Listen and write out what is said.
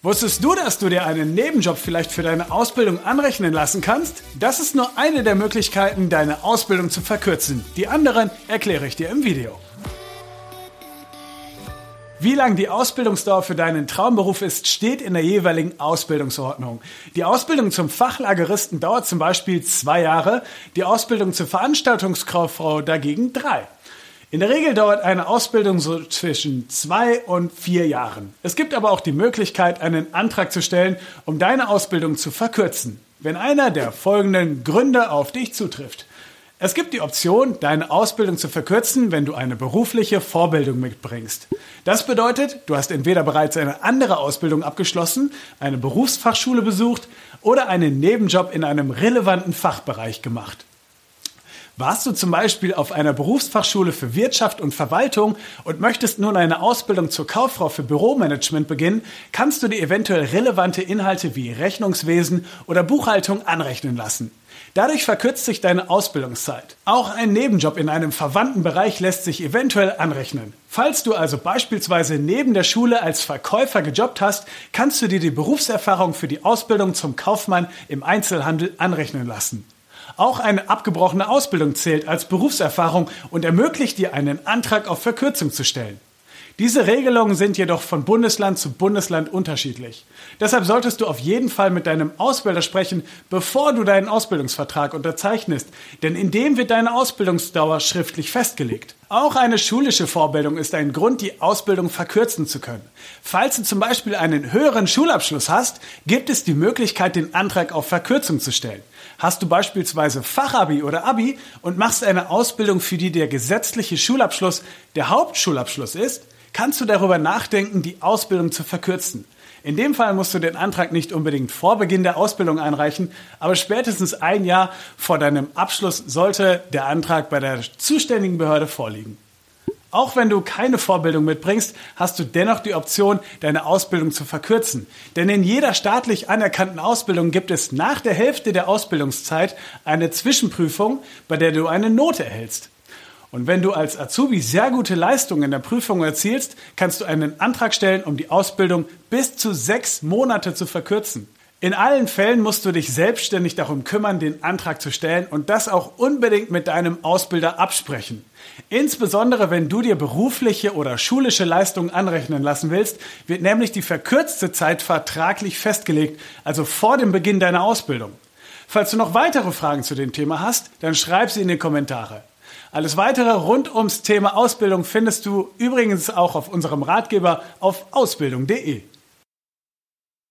Wusstest du, dass du dir einen Nebenjob vielleicht für deine Ausbildung anrechnen lassen kannst? Das ist nur eine der Möglichkeiten, deine Ausbildung zu verkürzen. Die anderen erkläre ich dir im Video. Wie lang die Ausbildungsdauer für deinen Traumberuf ist, steht in der jeweiligen Ausbildungsordnung. Die Ausbildung zum Fachlageristen dauert zum Beispiel zwei Jahre, die Ausbildung zur Veranstaltungskauffrau dagegen drei. In der Regel dauert eine Ausbildung so zwischen zwei und vier Jahren. Es gibt aber auch die Möglichkeit, einen Antrag zu stellen, um deine Ausbildung zu verkürzen, wenn einer der folgenden Gründe auf dich zutrifft. Es gibt die Option, deine Ausbildung zu verkürzen, wenn du eine berufliche Vorbildung mitbringst. Das bedeutet, du hast entweder bereits eine andere Ausbildung abgeschlossen, eine Berufsfachschule besucht oder einen Nebenjob in einem relevanten Fachbereich gemacht. Warst du zum Beispiel auf einer Berufsfachschule für Wirtschaft und Verwaltung und möchtest nun eine Ausbildung zur Kauffrau für Büromanagement beginnen, kannst du dir eventuell relevante Inhalte wie Rechnungswesen oder Buchhaltung anrechnen lassen. Dadurch verkürzt sich deine Ausbildungszeit. Auch ein Nebenjob in einem verwandten Bereich lässt sich eventuell anrechnen. Falls du also beispielsweise neben der Schule als Verkäufer gejobbt hast, kannst du dir die Berufserfahrung für die Ausbildung zum Kaufmann im Einzelhandel anrechnen lassen. Auch eine abgebrochene Ausbildung zählt als Berufserfahrung und ermöglicht dir einen Antrag auf Verkürzung zu stellen. Diese Regelungen sind jedoch von Bundesland zu Bundesland unterschiedlich. Deshalb solltest du auf jeden Fall mit deinem Ausbilder sprechen, bevor du deinen Ausbildungsvertrag unterzeichnest, denn in dem wird deine Ausbildungsdauer schriftlich festgelegt. Auch eine schulische Vorbildung ist ein Grund, die Ausbildung verkürzen zu können. Falls du zum Beispiel einen höheren Schulabschluss hast, gibt es die Möglichkeit, den Antrag auf Verkürzung zu stellen. Hast du beispielsweise Fachabi oder Abi und machst eine Ausbildung, für die der gesetzliche Schulabschluss der Hauptschulabschluss ist, kannst du darüber nachdenken, die Ausbildung zu verkürzen. In dem Fall musst du den Antrag nicht unbedingt vor Beginn der Ausbildung einreichen, aber spätestens ein Jahr vor deinem Abschluss sollte der Antrag bei der zuständigen Behörde vorliegen. Auch wenn du keine Vorbildung mitbringst, hast du dennoch die Option, deine Ausbildung zu verkürzen. Denn in jeder staatlich anerkannten Ausbildung gibt es nach der Hälfte der Ausbildungszeit eine Zwischenprüfung, bei der du eine Note erhältst. Und wenn du als Azubi sehr gute Leistungen in der Prüfung erzielst, kannst du einen Antrag stellen, um die Ausbildung bis zu sechs Monate zu verkürzen. In allen Fällen musst du dich selbstständig darum kümmern, den Antrag zu stellen und das auch unbedingt mit deinem Ausbilder absprechen. Insbesondere wenn du dir berufliche oder schulische Leistungen anrechnen lassen willst, wird nämlich die verkürzte Zeit vertraglich festgelegt, also vor dem Beginn deiner Ausbildung. Falls du noch weitere Fragen zu dem Thema hast, dann schreib sie in die Kommentare. Alles weitere rund ums Thema Ausbildung findest du übrigens auch auf unserem Ratgeber auf ausbildung.de.